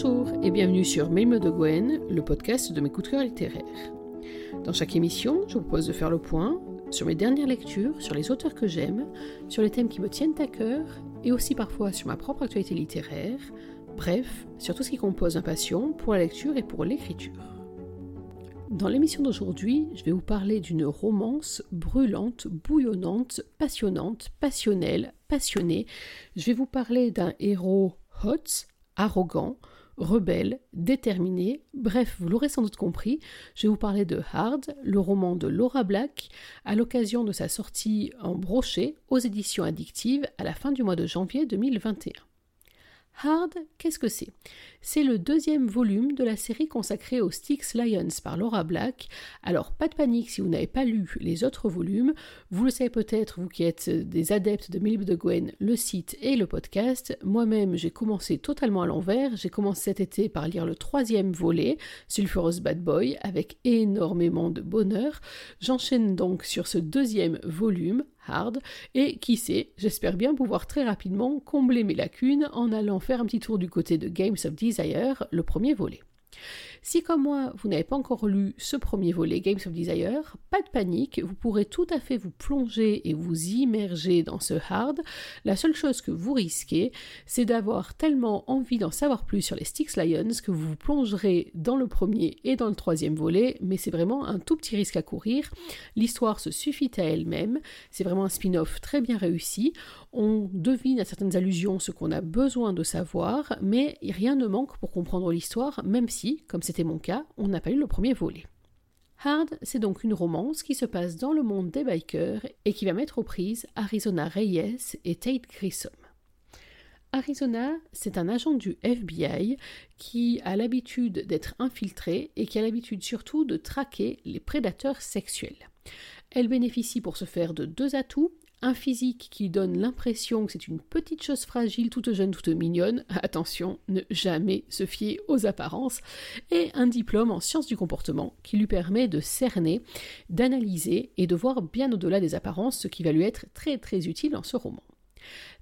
Bonjour et bienvenue sur Mémo de Gwen, le podcast de mes coups de cœur littéraires. Dans chaque émission, je vous propose de faire le point sur mes dernières lectures, sur les auteurs que j'aime, sur les thèmes qui me tiennent à cœur et aussi parfois sur ma propre actualité littéraire, bref, sur tout ce qui compose ma passion pour la lecture et pour l'écriture. Dans l'émission d'aujourd'hui, je vais vous parler d'une romance brûlante, bouillonnante, passionnante, passionnelle, passionnée. Je vais vous parler d'un héros hot, arrogant, rebelle, déterminé, bref, vous l'aurez sans doute compris, je vais vous parler de Hard, le roman de Laura Black, à l'occasion de sa sortie en brochet aux éditions addictives à la fin du mois de janvier 2021. Hard, qu'est-ce que c'est? C'est le deuxième volume de la série consacrée aux Styx Lions par Laura Black. Alors, pas de panique si vous n'avez pas lu les autres volumes. Vous le savez peut-être, vous qui êtes des adeptes de Milib de Gwen, le site et le podcast. Moi-même, j'ai commencé totalement à l'envers. J'ai commencé cet été par lire le troisième volet, Sulphurous Bad Boy, avec énormément de bonheur. J'enchaîne donc sur ce deuxième volume, Et qui sait, j'espère bien pouvoir très rapidement combler mes lacunes en allant faire un petit tour du côté de Games of Desire, le premier volet. Si comme moi, vous n'avez pas encore lu ce premier volet Games of Desire, pas de panique, vous pourrez tout à fait vous plonger et vous immerger dans ce hard. La seule chose que vous risquez, c'est d'avoir tellement envie d'en savoir plus sur les Styx Lions que vous vous plongerez dans le premier et dans le troisième volet, mais c'est vraiment un tout petit risque à courir. L'histoire se suffit à elle-même, c'est vraiment un spin-off très bien réussi. On devine à certaines allusions ce qu'on a besoin de savoir, mais rien ne manque pour comprendre l'histoire, même si, comme c'était mon cas, on n'a pas eu le premier volet. Hard, c'est donc une romance qui se passe dans le monde des bikers et qui va mettre aux prises Arizona Reyes et Tate Grissom. Arizona, c'est un agent du FBI qui a l'habitude d'être infiltré et qui a l'habitude surtout de traquer les prédateurs sexuels. Elle bénéficie pour ce faire de deux atouts, un physique qui donne l'impression que c'est une petite chose fragile, toute jeune, toute mignonne, attention, ne jamais se fier aux apparences, et un diplôme en sciences du comportement qui lui permet de cerner, d'analyser et de voir bien au-delà des apparences, ce qui va lui être très très utile dans ce roman.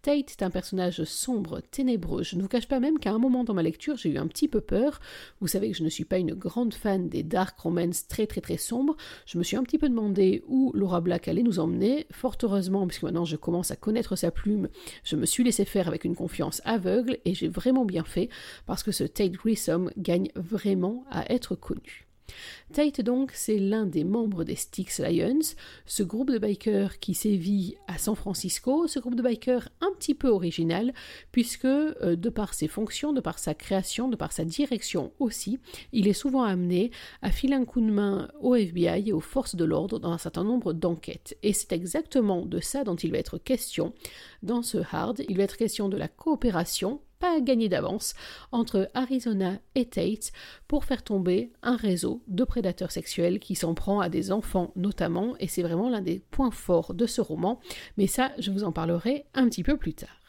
Tate est un personnage sombre, ténébreux. Je ne vous cache pas même qu'à un moment dans ma lecture, j'ai eu un petit peu peur. Vous savez que je ne suis pas une grande fan des dark romance très très très sombres. Je me suis un petit peu demandé où Laura Black allait nous emmener. Fort heureusement, puisque maintenant je commence à connaître sa plume, je me suis laissé faire avec une confiance aveugle et j'ai vraiment bien fait parce que ce Tate Grissom gagne vraiment à être connu. Tate donc, c'est l'un des membres des Styx Lions, ce groupe de bikers qui sévit à San Francisco, ce groupe de bikers un petit peu original, puisque euh, de par ses fonctions, de par sa création, de par sa direction aussi, il est souvent amené à filer un coup de main au FBI et aux forces de l'ordre dans un certain nombre d'enquêtes. Et c'est exactement de ça dont il va être question dans ce hard. Il va être question de la coopération pas gagner d'avance entre Arizona et Tate pour faire tomber un réseau de prédateurs sexuels qui s'en prend à des enfants notamment, et c'est vraiment l'un des points forts de ce roman, mais ça je vous en parlerai un petit peu plus tard.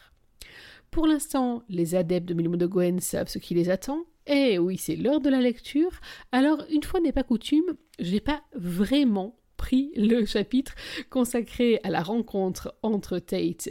Pour l'instant, les adeptes de Milmo de Gwen savent ce qui les attend. Eh oui, c'est l'heure de la lecture. Alors, une fois n'est pas coutume, j'ai pas vraiment pris le chapitre consacré à la rencontre entre Tate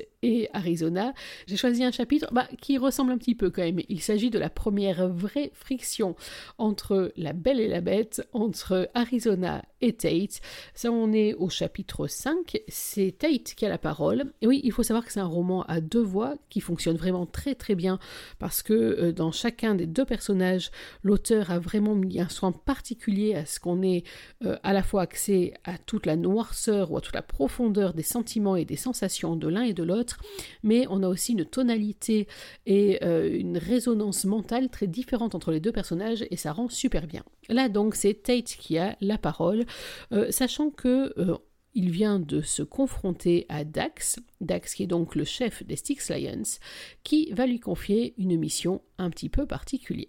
Arizona. J'ai choisi un chapitre bah, qui ressemble un petit peu quand même. Il s'agit de la première vraie friction entre la belle et la bête, entre Arizona et Tate. Ça, on est au chapitre 5. C'est Tate qui a la parole. Et oui, il faut savoir que c'est un roman à deux voix qui fonctionne vraiment très très bien parce que euh, dans chacun des deux personnages, l'auteur a vraiment mis un soin particulier à ce qu'on ait euh, à la fois accès à toute la noirceur ou à toute la profondeur des sentiments et des sensations de l'un et de l'autre, mais on a aussi une tonalité et euh, une résonance mentale très différente entre les deux personnages et ça rend super bien. Là donc c'est Tate qui a la parole, euh, sachant que euh, il vient de se confronter à Dax, Dax qui est donc le chef des Styx Lions, qui va lui confier une mission un petit peu particulière.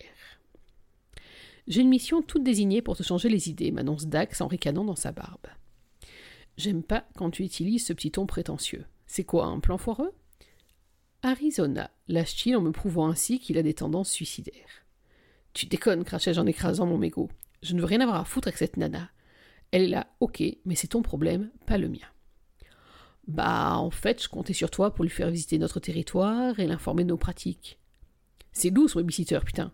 J'ai une mission toute désignée pour te changer les idées, m'annonce Dax en ricanant dans sa barbe. J'aime pas quand tu utilises ce petit ton prétentieux. C'est quoi, un plan foireux? Arizona, lâche-t-il en me prouvant ainsi qu'il a des tendances suicidaires. Tu déconnes, crachai-je en écrasant mon mégot. Je ne veux rien avoir à foutre avec cette nana. Elle est là, ok, mais c'est ton problème, pas le mien. Bah, en fait, je comptais sur toi pour lui faire visiter notre territoire et l'informer de nos pratiques. C'est doux, son babysitter, putain.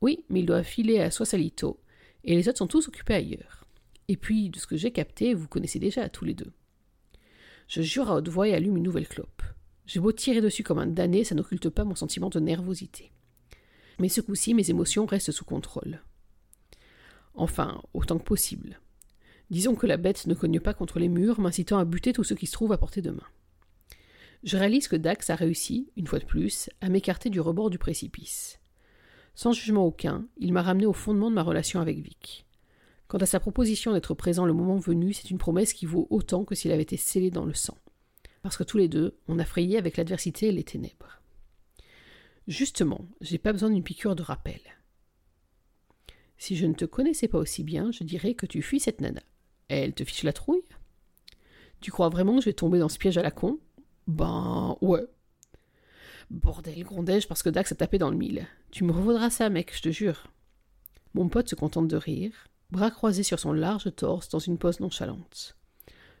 Oui, mais il doit filer à Soisalito, et les autres sont tous occupés ailleurs. Et puis, de ce que j'ai capté, vous connaissez déjà tous les deux. Je jure à haute voix et allume une nouvelle clope. J'ai beau tirer dessus comme un damné, ça n'occulte pas mon sentiment de nervosité. Mais ce coup-ci, mes émotions restent sous contrôle. Enfin, autant que possible. Disons que la bête ne cogne pas contre les murs, m'incitant à buter tout ce qui se trouve à portée de main. Je réalise que Dax a réussi, une fois de plus, à m'écarter du rebord du précipice. Sans jugement aucun, il m'a ramené au fondement de ma relation avec Vic. Quant à sa proposition d'être présent le moment venu, c'est une promesse qui vaut autant que s'il avait été scellé dans le sang. Parce que tous les deux, on a frayé avec l'adversité et les ténèbres. Justement, j'ai pas besoin d'une piqûre de rappel. Si je ne te connaissais pas aussi bien, je dirais que tu fuis cette nana. Elle te fiche la trouille Tu crois vraiment que je vais tomber dans ce piège à la con? Ben ouais. Bordel, grondai-je parce que Dax a tapé dans le mille. Tu me revaudras ça, mec, je te jure. Mon pote se contente de rire, bras croisés sur son large torse dans une pose nonchalante.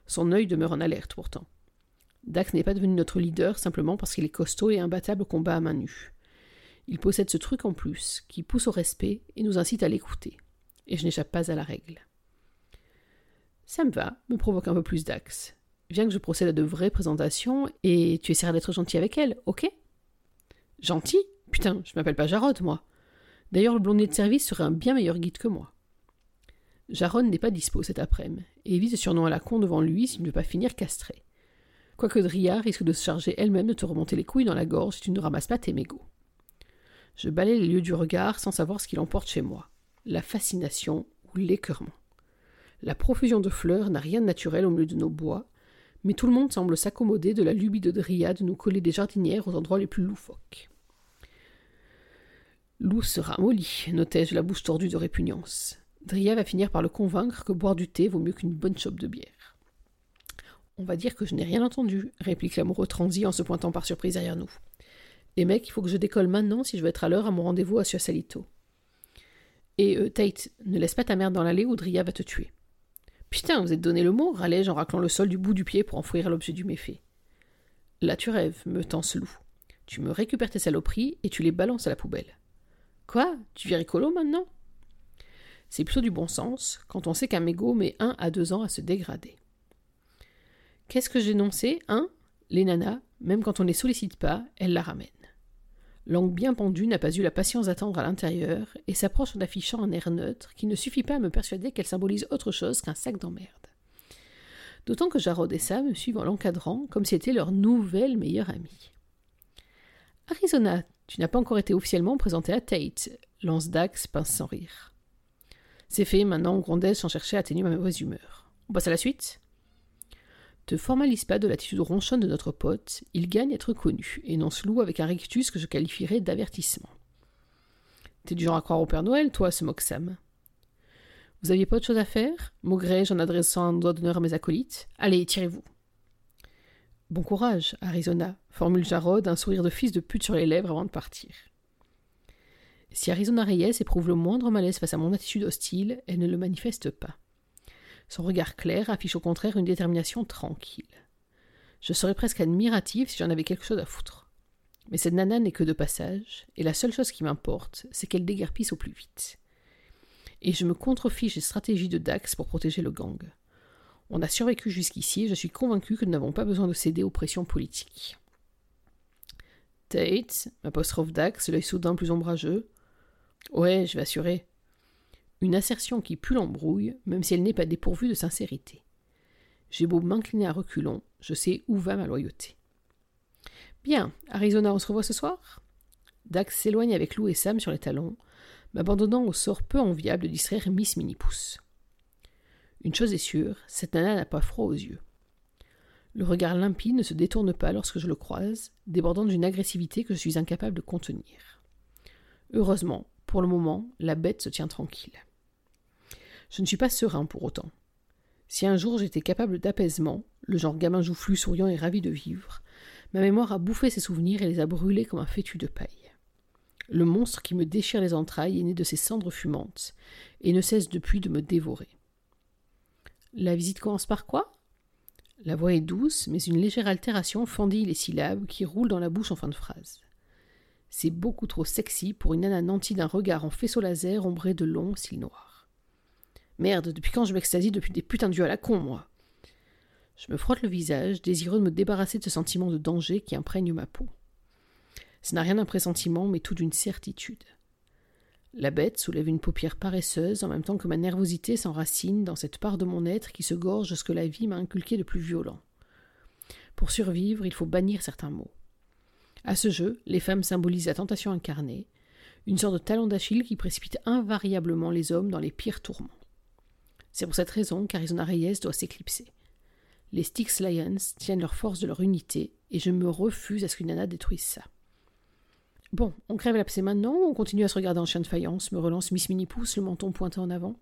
Son œil demeure en alerte pourtant. Dax n'est pas devenu notre leader simplement parce qu'il est costaud et imbattable au combat à main nue. Il possède ce truc en plus, qui pousse au respect et nous incite à l'écouter. Et je n'échappe pas à la règle. Ça me va, me provoque un peu plus Dax. Viens que je procède à de vraies présentations et tu essaieras d'être gentil avec elle, ok? Gentil? Putain, je m'appelle pas Jarod, moi. D'ailleurs, le blondier de service serait un bien meilleur guide que moi. Jaron n'est pas dispo cet après-midi, et ce surnom à la con devant lui s'il ne veut pas finir castré. Quoique Dria risque de se charger elle-même de te remonter les couilles dans la gorge si tu ne ramasses pas tes mégots. Je balais les lieux du regard sans savoir ce qu'il emporte chez moi. La fascination ou l'écœurement. La profusion de fleurs n'a rien de naturel au milieu de nos bois, mais tout le monde semble s'accommoder de la lubie de Dria de nous coller des jardinières aux endroits les plus loufoques. Lou se ramollit, notai-je la bouche tordue de répugnance. Dria va finir par le convaincre que boire du thé vaut mieux qu'une bonne chope de bière. On va dire que je n'ai rien entendu, réplique l'amoureux transi en se pointant par surprise derrière nous. Les mecs, il faut que je décolle maintenant si je veux être à l'heure à mon rendez-vous à Salito. Et euh, Tate, ne laisse pas ta mère dans l'allée ou Dria va te tuer. Putain, vous êtes donné le mot, râlai-je en raclant le sol du bout du pied pour enfouir l'objet du méfait. Là tu rêves, me tense loup. Tu me récupères tes saloperies et tu les balances à la poubelle. Quoi? Tu vis rigolo maintenant? C'est plutôt du bon sens quand on sait qu'un mégot met un à deux ans à se dégrader. Qu'est-ce que j'ai énoncé Hein? Les nanas, même quand on ne les sollicite pas, elles la ramènent. Langue bien pendue n'a pas eu la patience d'attendre à l'intérieur et s'approche en affichant un air neutre qui ne suffit pas à me persuader qu'elle symbolise autre chose qu'un sac d'emmerde. D'autant que Jarod et Sam me suivent en l'encadrant comme si c'était leur nouvelle meilleure amie. Arizona, tu n'as pas encore été officiellement présenté à Tate, lance Dax, pince sans rire. C'est fait, maintenant, grondait sans chercher à atténuer ma mauvaise humeur. On passe à la suite Te formalise pas de l'attitude ronchonne de notre pote, il gagne à être connu, énonce Lou avec un rictus que je qualifierais d'avertissement. T'es du genre à croire au Père Noël, toi, se moque Sam. Vous aviez pas autre chose à faire? Maugrai-je en adressant un doigt d'honneur à mes acolytes? Allez, tirez-vous. Bon courage, Arizona, formule Jarod, un sourire de fils de pute sur les lèvres avant de partir. Si Arizona Reyes éprouve le moindre malaise face à mon attitude hostile, elle ne le manifeste pas. Son regard clair affiche au contraire une détermination tranquille. Je serais presque admirative si j'en avais quelque chose à foutre. Mais cette nana n'est que de passage, et la seule chose qui m'importe, c'est qu'elle déguerpisse au plus vite. Et je me contrefiche des stratégies de Dax pour protéger le gang. On a survécu jusqu'ici et je suis convaincu que nous n'avons pas besoin de céder aux pressions politiques. Tate, apostrophe Dax, l'œil soudain plus ombrageux. Ouais, je vais assurer. Une assertion qui pue l'embrouille, même si elle n'est pas dépourvue de sincérité. J'ai beau m'incliner à reculons, je sais où va ma loyauté. Bien, Arizona, on se revoit ce soir? Dax s'éloigne avec Lou et Sam sur les talons, m'abandonnant au sort peu enviable de distraire Miss Minipousse. Une chose est sûre, cette nana n'a pas froid aux yeux. Le regard limpide ne se détourne pas lorsque je le croise, débordant d'une agressivité que je suis incapable de contenir. Heureusement, pour le moment, la bête se tient tranquille. Je ne suis pas serein pour autant. Si un jour j'étais capable d'apaisement, le genre gamin joufflu, souriant et ravi de vivre, ma mémoire a bouffé ses souvenirs et les a brûlés comme un fétu de paille. Le monstre qui me déchire les entrailles est né de ces cendres fumantes, et ne cesse depuis de me dévorer. La visite commence par quoi? La voix est douce, mais une légère altération fendille les syllabes qui roulent dans la bouche en fin de phrase. C'est beaucoup trop sexy pour une nana nantie d'un regard en faisceau laser ombré de longs cils noirs. Merde, depuis quand je m'extasie depuis des putains de dieux à la con, moi? Je me frotte le visage, désireux de me débarrasser de ce sentiment de danger qui imprègne ma peau. Ce n'a rien d'un pressentiment, mais tout d'une certitude. La bête soulève une paupière paresseuse en même temps que ma nervosité s'enracine dans cette part de mon être qui se gorge de ce que la vie m'a inculqué de plus violent. Pour survivre, il faut bannir certains mots. À ce jeu, les femmes symbolisent la tentation incarnée, une sorte de talon d'Achille qui précipite invariablement les hommes dans les pires tourments. C'est pour cette raison qu'Arizona Reyes doit s'éclipser. Les Styx Lions tiennent leur force de leur unité, et je me refuse à ce qu'une nana détruise ça. Bon, on crève l'abcès maintenant ou on continue à se regarder en chien de faïence me relance Miss Minnie-Pouce, le menton pointé en avant.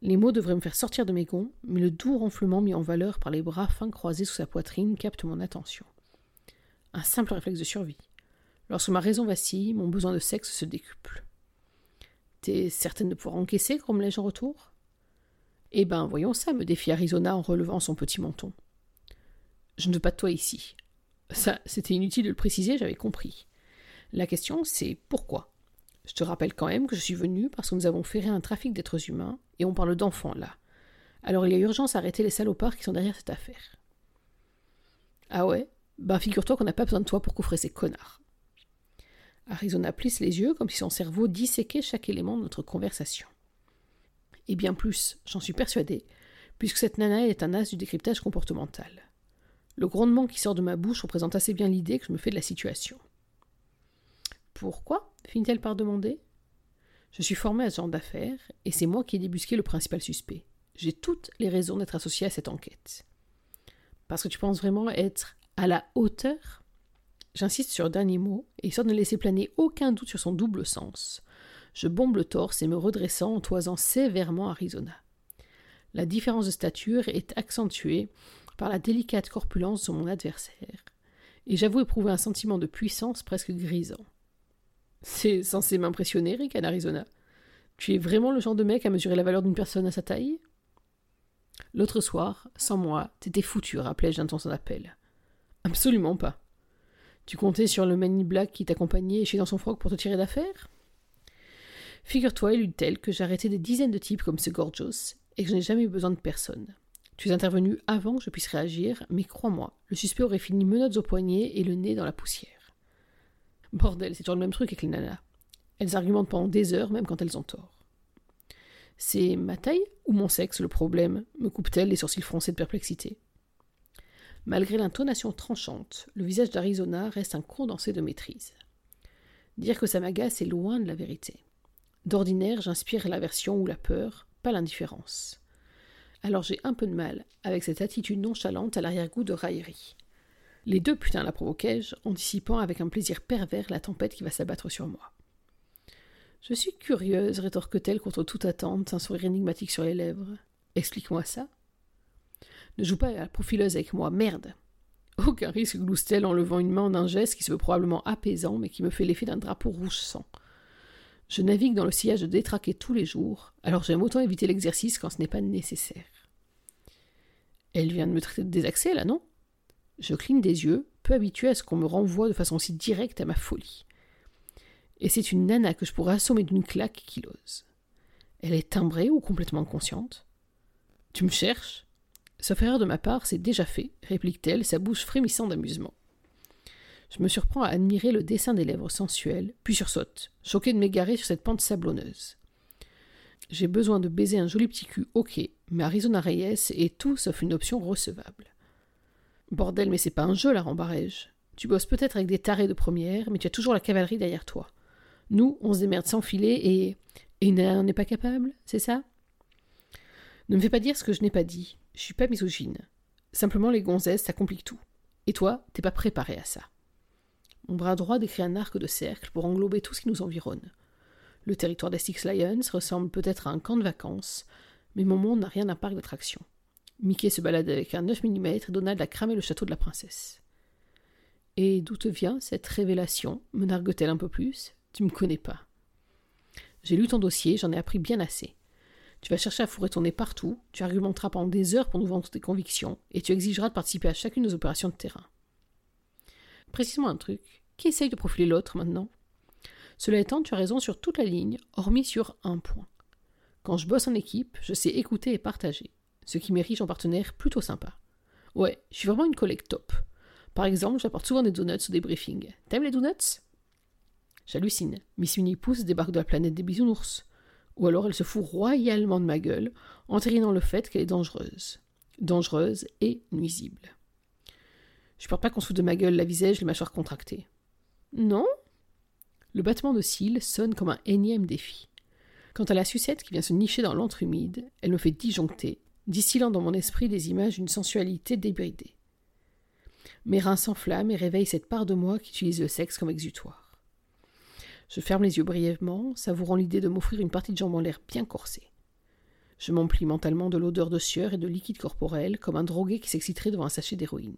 Les mots devraient me faire sortir de mes gonds, mais le doux ronflement mis en valeur par les bras fins croisés sous sa poitrine capte mon attention. Un simple réflexe de survie. Lorsque ma raison vacille, mon besoin de sexe se décuple. T'es certaine de pouvoir encaisser, grommelai-je en retour Eh ben, voyons ça, me défie Arizona en relevant son petit menton. Je ne veux pas de toi ici. Ça, c'était inutile de le préciser, j'avais compris. La question, c'est pourquoi? Je te rappelle quand même que je suis venu parce que nous avons ferré un trafic d'êtres humains, et on parle d'enfants là. Alors il y a urgence à arrêter les salopards qui sont derrière cette affaire. Ah ouais? Ben figure-toi qu'on n'a pas besoin de toi pour coffrer ces connards. Arizona plisse les yeux comme si son cerveau disséquait chaque élément de notre conversation. Et bien plus, j'en suis persuadée, puisque cette nana est un as du décryptage comportemental. Le grondement qui sort de ma bouche représente assez bien l'idée que je me fais de la situation. Pourquoi finit-elle par demander? Je suis formée à ce genre d'affaires, et c'est moi qui ai débusqué le principal suspect. J'ai toutes les raisons d'être associée à cette enquête. Parce que tu penses vraiment être à la hauteur J'insiste sur le dernier mot, et histoire de ne laisser planer aucun doute sur son double sens. Je bombe le torse et me redressant en toisant sévèrement Arizona. La différence de stature est accentuée par la délicate corpulence de mon adversaire, et j'avoue éprouver un sentiment de puissance presque grisant. C'est censé m'impressionner, Rick, Arizona. Tu es vraiment le genre de mec à mesurer la valeur d'une personne à sa taille? L'autre soir, sans moi, t'étais foutu, rappelai-je d'un ton son appel. Absolument pas. Tu comptais sur le Manny Black qui t'accompagnait chez dans son froc pour te tirer d'affaire? Figure-toi, tel que j'ai des dizaines de types comme ce Gorgios et que je n'ai jamais eu besoin de personne. Tu es intervenu avant que je puisse réagir, mais crois-moi, le suspect aurait fini menottes au poignet et le nez dans la poussière. Bordel, c'est toujours le même truc avec les nanas. Elles argumentent pendant des heures, même quand elles ont tort. C'est ma taille ou mon sexe le problème? Me coupe-t-elle les sourcils froncés de perplexité? Malgré l'intonation tranchante, le visage d'Arizona reste un condensé de maîtrise. Dire que ça m'agace est loin de la vérité. D'ordinaire, j'inspire l'aversion ou la peur, pas l'indifférence. Alors j'ai un peu de mal avec cette attitude nonchalante à l'arrière-goût de raillerie. Les deux putains la provoquai-je, anticipant avec un plaisir pervers la tempête qui va s'abattre sur moi. Je suis curieuse, rétorque-t-elle contre toute attente, un sourire énigmatique sur les lèvres. Explique-moi ça. Ne joue pas à la profileuse avec moi, merde. Aucun risque, glousse-t-elle en levant une main d'un geste qui se veut probablement apaisant, mais qui me fait l'effet d'un drapeau rouge sang. Je navigue dans le sillage de détraquer tous les jours, alors j'aime autant éviter l'exercice quand ce n'est pas nécessaire. Elle vient de me traiter de désaxé, là, non? Je cligne des yeux, peu habitué à ce qu'on me renvoie de façon si directe à ma folie. Et c'est une nana que je pourrais assommer d'une claque qui l'ose. Elle est timbrée ou complètement consciente? Tu me cherches? Sauf erreur de ma part, c'est déjà fait, réplique-t-elle, sa bouche frémissant d'amusement. Je me surprends à admirer le dessin des lèvres sensuelles, puis sursaute, choqué de m'égarer sur cette pente sablonneuse. J'ai besoin de baiser un joli petit cul, ok, mais Arizona Reyes est tout sauf une option recevable. Bordel, mais c'est pas un jeu, la rembarège. Tu bosses peut-être avec des tarés de première, mais tu as toujours la cavalerie derrière toi. Nous, on se démerde sans filet et. Et on n'est pas capable, c'est ça? Ne me fais pas dire ce que je n'ai pas dit. Je suis pas misogyne. Simplement, les gonzesses, ça complique tout. Et toi, t'es pas préparé à ça. Mon bras droit décrit un arc de cercle pour englober tout ce qui nous environne. Le territoire des Six Lions ressemble peut-être à un camp de vacances, mais mon monde n'a rien d'un parc d'attractions. Mickey se balade avec un 9 mm et Donald a cramé le château de la princesse. Et d'où te vient cette révélation? Me nargue-t-elle un peu plus? Tu me connais pas. J'ai lu ton dossier, j'en ai appris bien assez. Tu vas chercher à fourrer ton nez partout, tu argumenteras pendant des heures pour nous vendre tes convictions, et tu exigeras de participer à chacune de nos opérations de terrain. Précisément un truc. qui essaye de profiler l'autre maintenant? Cela étant, tu as raison sur toute la ligne, hormis sur un point. Quand je bosse en équipe, je sais écouter et partager, ce qui m'érige en partenaire plutôt sympa. Ouais, je suis vraiment une collègue top. Par exemple, j'apporte souvent des donuts ou des briefings. T'aimes les donuts? J'hallucine. Miss Minnie Pouce débarque de la planète des bisounours. Ou alors elle se fout royalement de ma gueule, entérinant le fait qu'elle est dangereuse. Dangereuse et nuisible. Je porte pas qu'on se fout de ma gueule, la visage, les mâchoires contractées. Non Le battement de cils sonne comme un énième défi. Quant à la sucette qui vient se nicher dans l'antre humide, elle me fait disjoncter, distillant dans mon esprit des images d'une sensualité débridée. Mes reins s'enflamment et réveillent cette part de moi qui utilise le sexe comme exutoire. Je ferme les yeux brièvement, savourant l'idée de m'offrir une partie de jambe en l'air bien corsée. Je m'emplis mentalement de l'odeur de sueur et de liquide corporel, comme un drogué qui s'exciterait devant un sachet d'héroïne.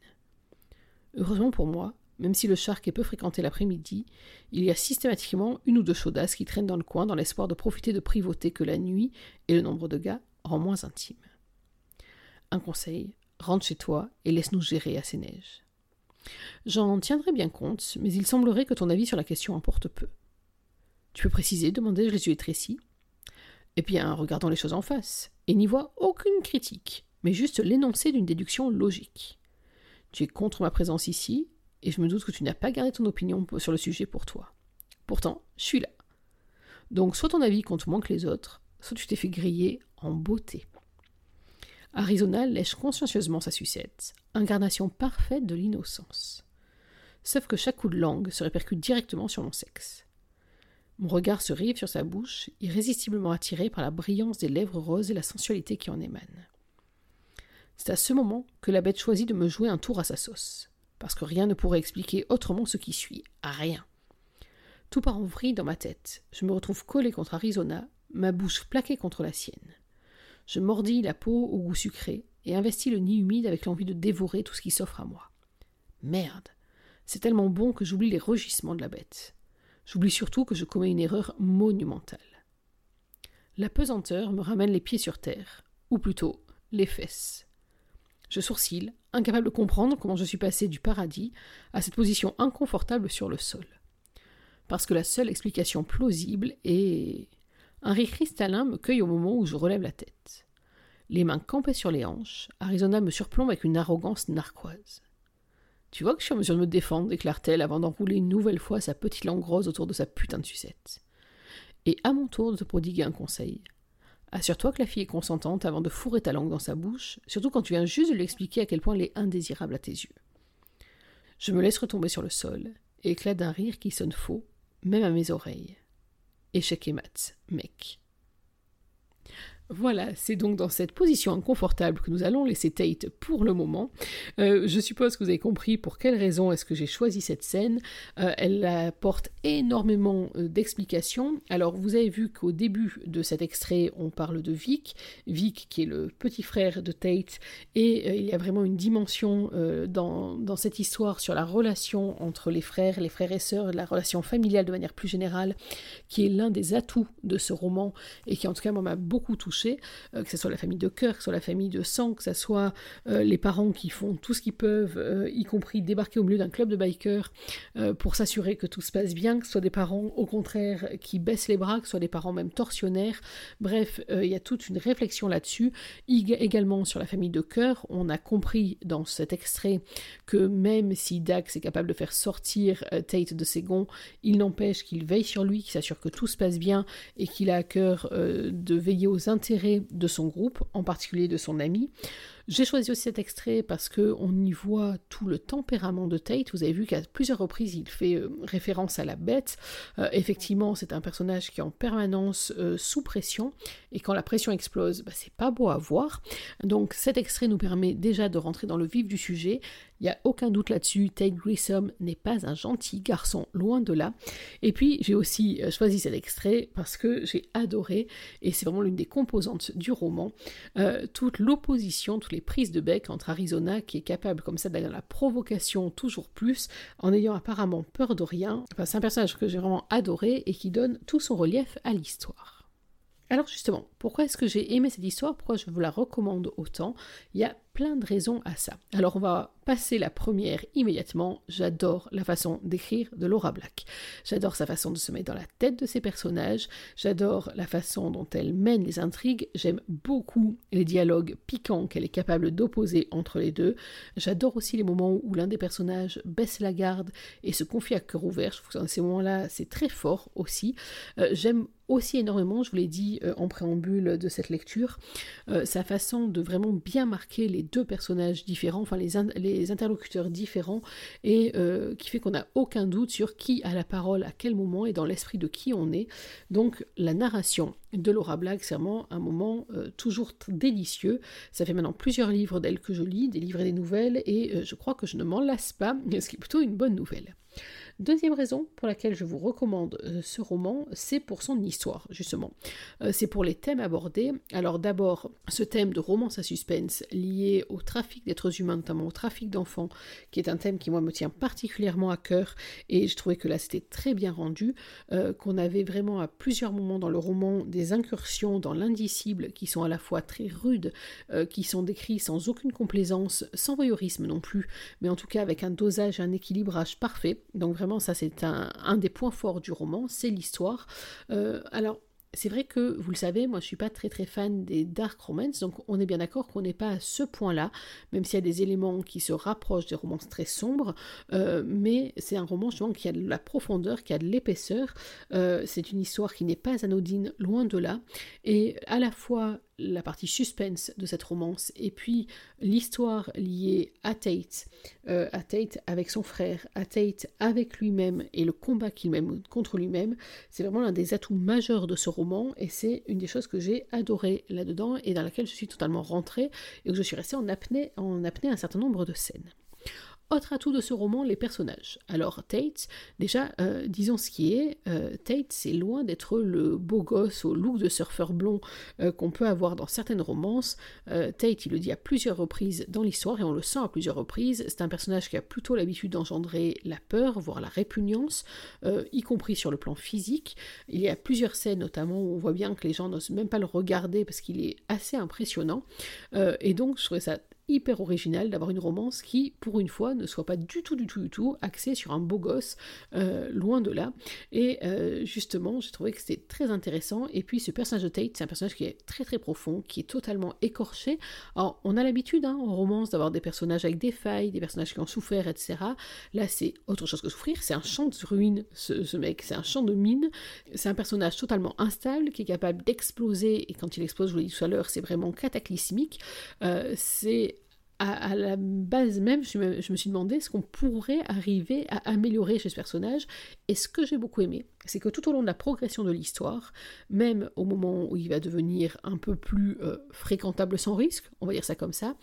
Heureusement pour moi, même si le shark est peu fréquenté l'après-midi, il y a systématiquement une ou deux chaudasses qui traînent dans le coin dans l'espoir de profiter de privautés que la nuit et le nombre de gars rend moins intimes. Un conseil, rentre chez toi et laisse-nous gérer à ces neiges. J'en tiendrai bien compte, mais il semblerait que ton avis sur la question importe peu. Tu peux préciser demandai-je les yeux étrécis. Eh bien, regardons les choses en face, et n'y vois aucune critique, mais juste l'énoncé d'une déduction logique. Tu es contre ma présence ici, et je me doute que tu n'as pas gardé ton opinion sur le sujet pour toi. Pourtant, je suis là. Donc, soit ton avis compte moins que les autres, soit tu t'es fait griller en beauté. Arizona lèche consciencieusement sa sucette, incarnation parfaite de l'innocence. Sauf que chaque coup de langue se répercute directement sur mon sexe. Mon regard se rive sur sa bouche, irrésistiblement attiré par la brillance des lèvres roses et la sensualité qui en émane. C'est à ce moment que la bête choisit de me jouer un tour à sa sauce, parce que rien ne pourrait expliquer autrement ce qui suit. Rien. Tout part en vrille dans ma tête. Je me retrouve collé contre Arizona, ma bouche plaquée contre la sienne. Je mordis la peau au goût sucré et investis le nid humide avec l'envie de dévorer tout ce qui s'offre à moi. Merde. C'est tellement bon que j'oublie les rugissements de la bête. J'oublie surtout que je commets une erreur monumentale. La pesanteur me ramène les pieds sur terre, ou plutôt les fesses. Je sourcille, incapable de comprendre comment je suis passé du paradis à cette position inconfortable sur le sol. Parce que la seule explication plausible est. Un rire cristallin me cueille au moment où je relève la tête. Les mains campées sur les hanches, Arizona me surplombe avec une arrogance narquoise. Tu vois que je suis en mesure de me défendre, déclare-t-elle avant d'enrouler une nouvelle fois sa petite langue rose autour de sa putain de sucette. Et à mon tour de te prodiguer un conseil. Assure-toi que la fille est consentante avant de fourrer ta langue dans sa bouche, surtout quand tu viens juste de lui expliquer à quel point elle est indésirable à tes yeux. Je me laisse retomber sur le sol et éclate d'un rire qui sonne faux, même à mes oreilles. Échec et mat, mec. Voilà, c'est donc dans cette position inconfortable que nous allons laisser Tate pour le moment. Euh, je suppose que vous avez compris pour quelle raison est-ce que j'ai choisi cette scène. Euh, elle apporte énormément euh, d'explications. Alors vous avez vu qu'au début de cet extrait, on parle de Vic, Vic qui est le petit frère de Tate, et il y a vraiment une dimension dans, cette histoire sur la relation entre les frères, les frères et sœurs, la relation familiale de manière plus générale, qui est l'un des atouts de ce roman et qui en tout cas m'a beaucoup touché euh, que ce soit la famille de cœur, que ce soit la famille de sang, que ce soit euh, les parents qui font tout ce qu'ils peuvent, euh, y compris débarquer au milieu d'un club de bikers pour s'assurer que tout se passe bien, que ce soit des parents au contraire qui baissent les bras, que ce soit des parents même tortionnaires. Bref, il y a toute une réflexion là-dessus. Également sur la famille de cœur, on a compris dans cet extrait que même si Dax est capable de faire sortir Tate de ses gonds, il n'empêche qu'il veille sur lui, qu'il s'assure que tout se passe bien et qu'il a à cœur de veiller aux intérêts de son groupe, en particulier de son ami. J'ai choisi aussi cet extrait parce que on y voit tout le tempérament de Tate. Vous avez vu qu'à plusieurs reprises il fait euh, référence à la bête. Euh, effectivement, c'est un personnage qui est en permanence euh, sous pression et quand la pression explose, bah, c'est pas beau à voir. Donc cet extrait nous permet déjà de rentrer dans le vif du sujet. Il n'y a aucun doute là-dessus, Tate Grissom n'est pas un gentil garçon, loin de là. Et puis j'ai aussi choisi cet extrait parce que j'ai adoré, et c'est vraiment l'une des composantes du roman, toute l'opposition, les prises de bec entre Arizona, qui est capable comme ça d'aller dans la provocation toujours plus, en ayant apparemment peur de rien. Enfin, c'est un personnage que j'ai vraiment adoré et qui donne tout son relief à l'histoire. Alors justement, pourquoi est-ce que j'ai aimé cette histoire? Pourquoi je vous la recommande autant? Il y a plein de raisons à ça. Alors on va passer la première immédiatement. J'adore la façon d'écrire de Laura Black. J'adore sa façon de se mettre dans la tête de ses personnages. J'adore la façon dont elle mène les intrigues. J'aime beaucoup les dialogues piquants qu'elle est capable d'opposer entre les deux. J'adore aussi les moments où l'un des personnages baisse la garde et se confie à cœur ouvert. Je trouve que dans ces moments-là, c'est très fort aussi. Euh, j'aime aussi énormément, je vous l'ai dit euh, en préambule de cette lecture, euh, sa façon de vraiment bien marquer les deux personnages différents, enfin les, interlocuteurs différents, et euh, qui fait qu'on n'a aucun doute sur qui a la parole à quel moment et dans l'esprit de qui on est. Donc la narration de Laura Black, c'est vraiment un moment toujours délicieux. Ça fait maintenant plusieurs livres d'elle que je lis, des livres et des nouvelles, et je crois que je ne m'en lasse pas, ce qui est plutôt une bonne nouvelle. Deuxième raison pour laquelle je vous recommande euh, ce roman, c'est pour son histoire, justement. Euh, c'est pour les thèmes abordés. Alors d'abord, ce thème de romance à suspense lié au trafic d'êtres humains, notamment au trafic d'enfants, qui est un thème qui, moi, me tient particulièrement à cœur, et je trouvais que là, c'était très bien rendu, euh, qu'on avait vraiment à plusieurs moments dans le roman des incursions dans l'indicible qui sont à la fois très rudes, qui sont décrits sans aucune complaisance, sans voyeurisme non plus, mais en tout cas avec un dosage, un équilibrage parfait. Donc vraiment, ça c'est un, des points forts du roman, c'est l'histoire. Euh, alors, c'est vrai que, vous le savez, moi je suis pas très très fan des dark romance, donc on est bien d'accord qu'on n'est pas à ce point-là, même s'il y a des éléments qui se rapprochent des romances très sombres, euh, mais c'est un roman justement qui a de la profondeur, qui a de l'épaisseur, euh, c'est une histoire qui n'est pas anodine, loin de là, et à la fois la partie suspense de cette romance, et puis l'histoire liée à Tate, euh, à Tate avec son frère, à Tate avec lui-même, et le combat qu'il mène contre lui-même, c'est vraiment l'un des atouts majeurs de ce roman, et c'est une des choses que j'ai adoré là-dedans, et dans laquelle je suis totalement rentrée, et que je suis restée en apnée, en apnée un certain nombre de scènes. Autre atout de ce roman, les personnages. Alors Tate, déjà, euh, disons ce qui est, euh, Tate, c'est loin d'être le beau gosse au look de surfeur blond euh, qu'on peut avoir dans certaines romances. Tate, il le dit à plusieurs reprises dans l'histoire, et on le sent à plusieurs reprises, c'est un personnage qui a plutôt l'habitude d'engendrer la peur, voire la répugnance, y compris sur le plan physique. Il y a plusieurs scènes, notamment, où on voit bien que les gens n'osent même pas le regarder parce qu'il est assez impressionnant. et donc, je trouvais ça hyper original d'avoir une romance qui, pour une fois, ne soit pas du tout, du tout, du tout axée sur un beau gosse, euh, loin de là. Et euh, justement, j'ai trouvé que c'était très intéressant. Et puis, ce personnage de Tate, c'est un personnage qui est très, très profond, qui est totalement écorché. Alors, on a l'habitude, hein, en romance, d'avoir des personnages avec des failles, des personnages qui ont souffert, etc. Là, c'est autre chose que souffrir. C'est un champ de ruines, ce, mec. C'est un champ de mine. C'est un personnage totalement instable, qui est capable d'exploser. Et quand il explose, je vous l'ai dit tout à l'heure, c'est vraiment cataclysmique. Euh, c'est à, la base même, je, me suis demandé ce qu'on pourrait arriver à améliorer chez ce personnage. Et ce que j'ai beaucoup aimé, c'est que tout au long de la progression de l'histoire, même au moment où il va devenir un peu plus euh, fréquentable sans risque, on va dire ça comme ça,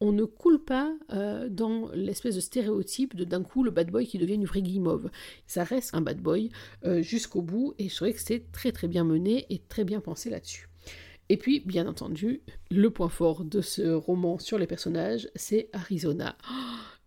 on ne coule pas euh, dans l'espèce de stéréotype de d'un coup le bad boy qui devient une vraie guimauve. Ça reste un bad boy euh, jusqu'au bout et je trouvais que c'est très très bien mené et très bien pensé là-dessus. Et puis, bien entendu, le point fort de ce roman sur les personnages, c'est Arizona.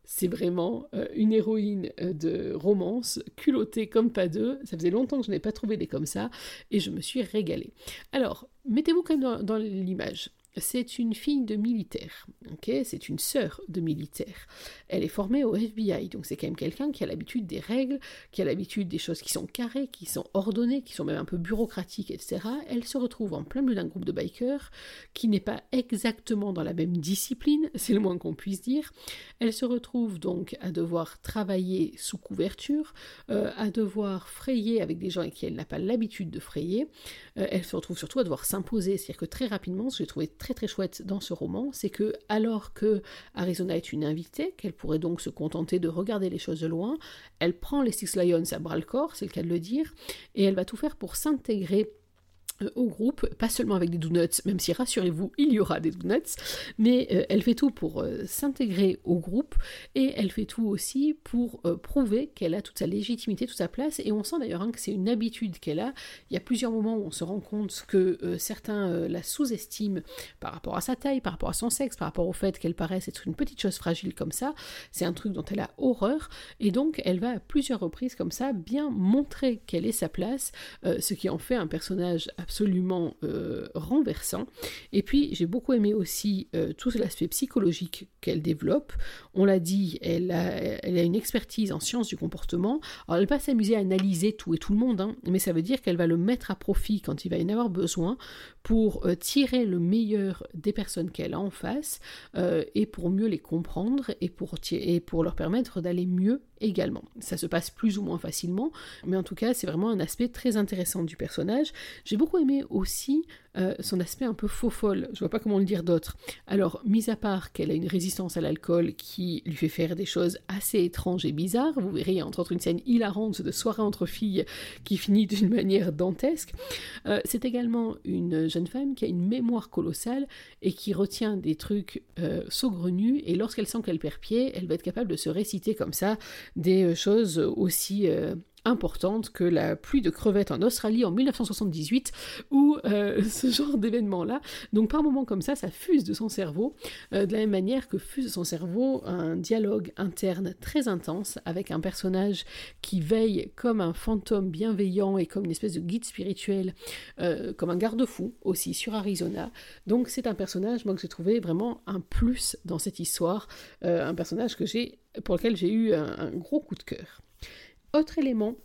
c'est vraiment euh, une héroïne euh, de romance, culottée comme pas deux. Ça faisait longtemps que je n'ai pas trouvé des comme ça, et je me suis régalée. Alors, mettez-vous quand même dans l'image c'est une fille de militaire, ok? C'est une sœur de militaire. Elle est formée au FBI, donc c'est quand même quelqu'un qui a l'habitude des règles, qui a l'habitude des choses qui sont carrées, qui sont ordonnées, qui sont même un peu bureaucratiques, etc. Elle se retrouve en plein milieu d'un groupe de bikers qui n'est pas exactement dans la même discipline, c'est le moins qu'on puisse dire. Elle se retrouve donc à devoir travailler sous couverture, euh, à devoir frayer avec des gens avec qui elle n'a pas l'habitude de frayer. Euh, elle se retrouve surtout à devoir s'imposer, c'est-à-dire que très rapidement, j'ai trouvé très très chouette dans ce roman, c'est que alors que Arizona est une invitée, qu'elle pourrait donc se contenter de regarder les choses de loin, elle prend les Six Lions à bras le corps, c'est le cas de le dire, et elle va tout faire pour s'intégrer au groupe, pas seulement avec des donuts, même si rassurez-vous, il y aura des donuts, mais euh, elle fait tout pour euh, s'intégrer au groupe et elle fait tout aussi pour prouver qu'elle a toute sa légitimité, toute sa place. Et on sent d'ailleurs hein, que c'est une habitude qu'elle a. Il y a plusieurs moments où on se rend compte que certains la sous-estiment par rapport à sa taille, par rapport à son sexe, par rapport au fait qu'elle paraisse être une petite chose fragile comme ça. C'est un truc dont elle a horreur et donc elle va à plusieurs reprises comme ça bien montrer quelle est sa place, ce qui en fait un personnage absolument euh, renversant. Et puis j'ai beaucoup aimé aussi euh, tout l'aspect psychologique qu'elle développe. On l'a dit, elle a, une expertise en sciences du comportement. Elle va s'amuser à analyser tout et tout le monde, hein, mais ça veut dire qu'elle va le mettre à profit quand il va y en avoir besoin pour euh, tirer le meilleur des personnes qu'elle a en face et pour mieux les comprendre et pour, et pour leur permettre d'aller mieux également. Ça se passe plus ou moins facilement, mais en tout cas, c'est vraiment un aspect très intéressant du personnage. J'ai beaucoup aimé aussi euh, son aspect un peu faux folle, je vois pas comment le dire d'autre. Alors, mis à part qu'elle a une résistance à l'alcool qui lui fait faire des choses assez étranges et bizarres, vous verrez entre autres une scène hilarante de soirée entre filles qui finit d'une manière dantesque, euh, c'est également une jeune femme qui a une mémoire colossale et qui retient des trucs euh, saugrenus et lorsqu'elle sent qu'elle perd pied, elle va être capable de se réciter comme ça des choses aussi importante que la pluie de crevettes en Australie en 1978 ou euh, ce genre d'événement-là. Donc par moments comme ça, ça fuse de son cerveau, euh, de la même manière que fuse de son cerveau un dialogue interne très intense avec un personnage qui veille comme un fantôme bienveillant et comme une espèce de guide spirituel, euh, comme un garde-fou aussi sur Arizona. Donc c'est un personnage, moi, que j'ai trouvé vraiment un plus dans cette histoire, un personnage que j'ai pour lequel j'ai eu un gros coup de cœur. Autre élément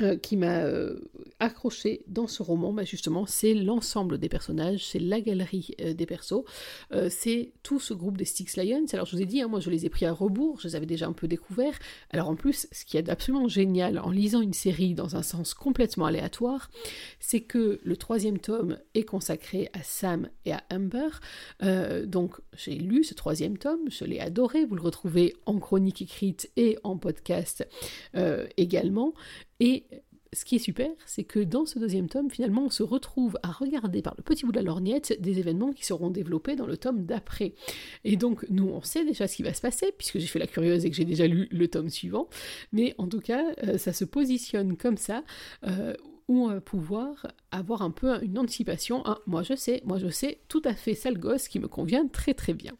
euh, qui m'a euh, accroché dans ce roman, bah justement, c'est l'ensemble des personnages, c'est la galerie euh, des persos, c'est tout ce groupe des Styx Lions. Alors je vous ai dit, hein, moi je les ai pris à rebours, je les avais déjà un peu découverts. Alors en plus, ce qui est absolument génial en lisant une série dans un sens complètement aléatoire, c'est que le troisième tome est consacré à Sam et à Amber. donc j'ai lu ce troisième tome, je l'ai adoré, vous le retrouvez en chronique écrite et en podcast également. Et ce qui est super, c'est que dans ce deuxième tome, finalement, on se retrouve à regarder par le petit bout de la lorgnette des événements qui seront développés dans le tome d'après. Et donc, nous, on sait déjà ce qui va se passer, puisque j'ai fait la curieuse et que j'ai déjà lu le tome suivant. Mais en tout cas, euh, ça se positionne comme ça. Euh, où on va pouvoir avoir un peu une anticipation. Ah, moi je sais, moi je sais, tout à fait sale gosse qui me convient très très bien.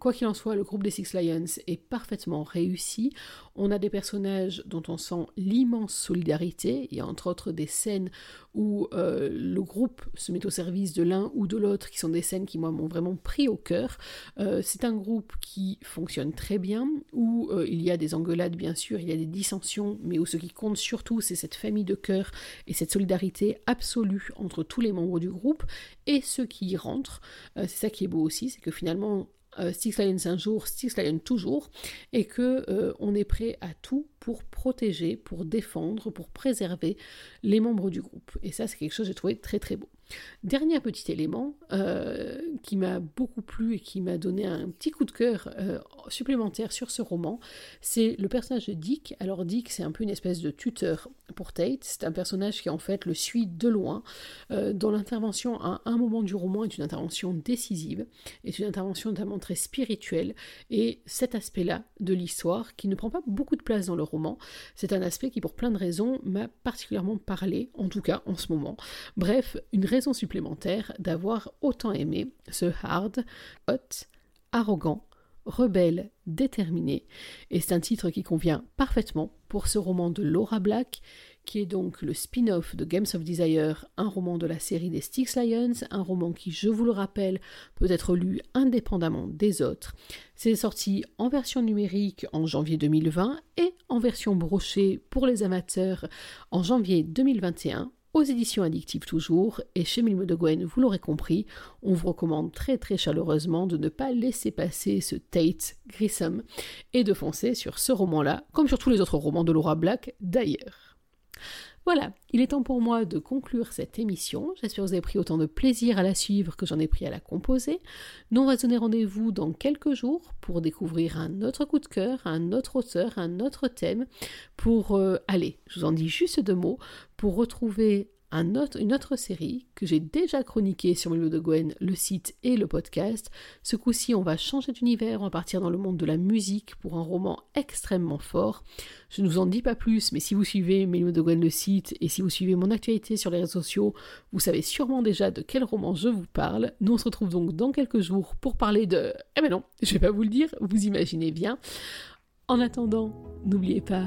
Quoi qu'il en soit, le groupe des Six Lions est parfaitement réussi. On a des personnages dont on sent l'immense solidarité. Il y a entre autres des scènes où euh, le groupe se met au service de l'un ou de l'autre, qui sont des scènes qui, moi, m'ont vraiment pris au cœur. Euh, c'est un groupe qui fonctionne très bien, où euh, il y a des engueulades, bien sûr, il y a des dissensions, mais où ce qui compte surtout, c'est cette famille de cœur et cette solidarité absolue entre tous les membres du groupe et ceux qui y rentrent. c'est ça qui est beau aussi, c'est que finalement, Six Lions un jour, Six Lions toujours, et que euh, on est prêt à tout pour protéger, pour défendre, pour préserver les membres du groupe. Et ça, c'est quelque chose que j'ai trouvé très très beau. Dernier petit élément euh, qui m'a beaucoup plu et qui m'a donné un petit coup de cœur euh, supplémentaire sur ce roman, c'est le personnage de Dick. Alors Dick, c'est un peu une espèce de tuteur pour Tate. C'est un personnage qui en fait le suit de loin, euh, dont l'intervention à un moment du roman est une intervention décisive, est une intervention notamment très spirituelle. Et cet aspect-là de l'histoire, qui ne prend pas beaucoup de place dans le roman, c'est un aspect qui pour plein de raisons m'a particulièrement parlé, en tout cas en ce moment. Bref, une raison supplémentaire d'avoir autant aimé ce hard, hot, arrogant, rebelle, déterminé. Et c'est un titre qui convient parfaitement pour ce roman de Laura Black, qui est donc le spin-off de Games of Desire, un roman de la série des Styx Lions, un roman qui, je vous le rappelle, peut être lu indépendamment des autres. C'est sorti en version numérique en janvier 2020 et en version brochée pour les amateurs en janvier 2021 aux éditions addictives toujours, et chez Milmo de Gwen, vous l'aurez compris, on vous recommande très très chaleureusement de ne pas laisser passer ce Tate Grissom et de foncer sur ce roman-là, comme sur tous les autres romans de Laura Black d'ailleurs. Voilà, il est temps pour moi de conclure cette émission. J'espère que vous avez pris autant de plaisir à la suivre que j'en ai pris à la composer. Nous, on va donner rendez-vous dans quelques jours pour découvrir un autre coup de cœur, un autre auteur, un autre thème, pour, euh, aller, je vous en dis juste deux mots, pour retrouver une autre série que j'ai déjà chroniquée sur le de Gwen, le site et le podcast. Ce coup-ci, on va changer d'univers, on va partir dans le monde de la musique pour un roman extrêmement fort. Je ne vous en dis pas plus, mais si vous suivez Melio de Gwen le site et si vous suivez mon actualité sur les réseaux sociaux, vous savez sûrement déjà de quel roman je vous parle. Nous on se retrouve donc dans quelques jours pour parler de... Eh ben non, je vais pas vous le dire, vous imaginez bien. En attendant, n'oubliez pas